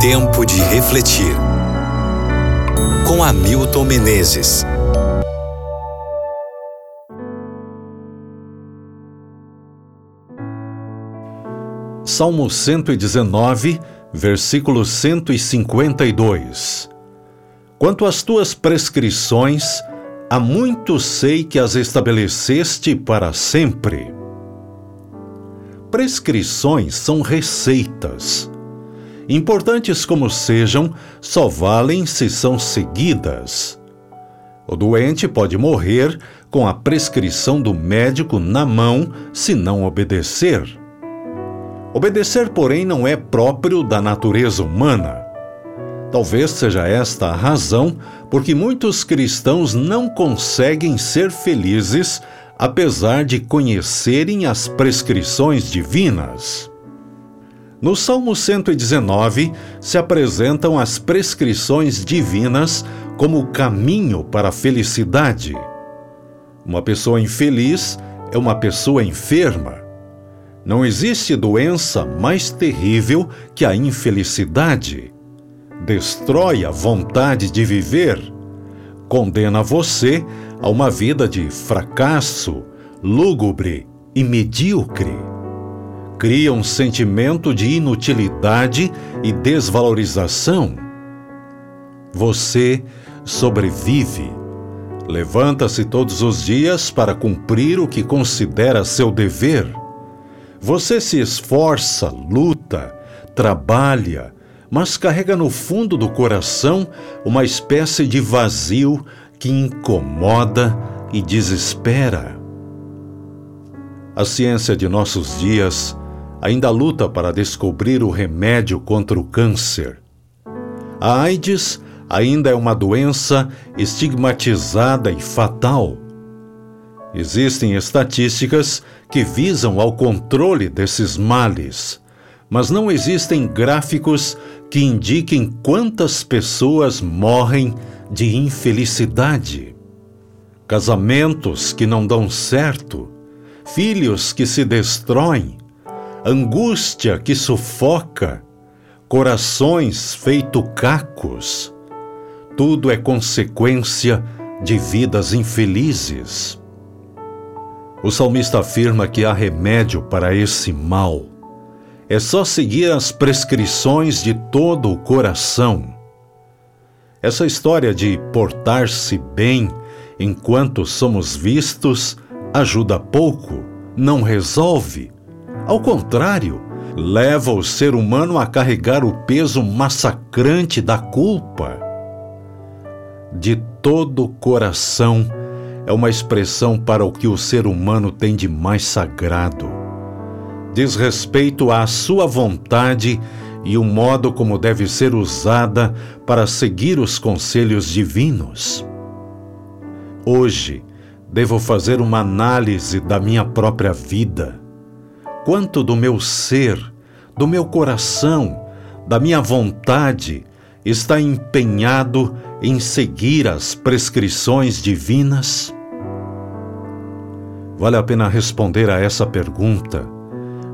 Tempo de refletir. Com Hamilton Menezes. Salmo 119, versículo 152. Quanto às tuas prescrições, há muito sei que as estabeleceste para sempre. Prescrições são receitas importantes como sejam, só valem se são seguidas. O doente pode morrer com a prescrição do médico na mão se não obedecer. Obedecer, porém, não é próprio da natureza humana. Talvez seja esta a razão porque muitos cristãos não conseguem ser felizes apesar de conhecerem as prescrições divinas. No Salmo 119 se apresentam as prescrições divinas como caminho para a felicidade. Uma pessoa infeliz é uma pessoa enferma. Não existe doença mais terrível que a infelicidade. Destrói a vontade de viver. Condena você a uma vida de fracasso, lúgubre e medíocre cria um sentimento de inutilidade e desvalorização. Você sobrevive. Levanta-se todos os dias para cumprir o que considera seu dever. Você se esforça, luta, trabalha, mas carrega no fundo do coração uma espécie de vazio que incomoda e desespera. A ciência de nossos dias ainda luta para descobrir o remédio contra o câncer. A AIDS ainda é uma doença estigmatizada e fatal. Existem estatísticas que visam ao controle desses males, mas não existem gráficos que indiquem quantas pessoas morrem de infelicidade. Casamentos que não dão certo, filhos que se destroem, angústia que sufoca, corações feito cacos. Tudo é consequência de vidas infelizes. O salmista afirma que há remédio para esse mal. É só seguir as prescrições de todo o coração. Essa história de portar-se bem enquanto somos vistos ajuda pouco, não resolve ao contrário, leva o ser humano a carregar o peso massacrante da culpa. De todo o coração é uma expressão para o que o ser humano tem de mais sagrado. Diz respeito à sua vontade e o modo como deve ser usada para seguir os conselhos divinos. Hoje, devo fazer uma análise da minha própria vida quanto do meu ser, do meu coração, da minha vontade está empenhado em seguir as prescrições divinas? Vale a pena responder a essa pergunta,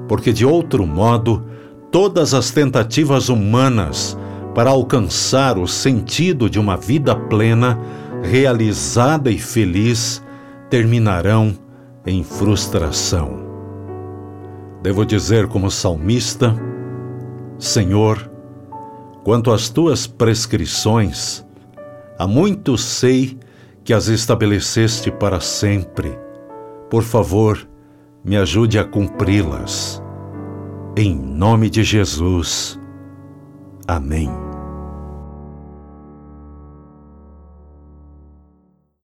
porque de outro modo, todas as tentativas humanas para alcançar o sentido de uma vida plena, realizada e feliz terminarão em frustração. Devo dizer, como salmista: Senhor, quanto às tuas prescrições, há muito sei que as estabeleceste para sempre. Por favor, me ajude a cumpri-las. Em nome de Jesus. Amém.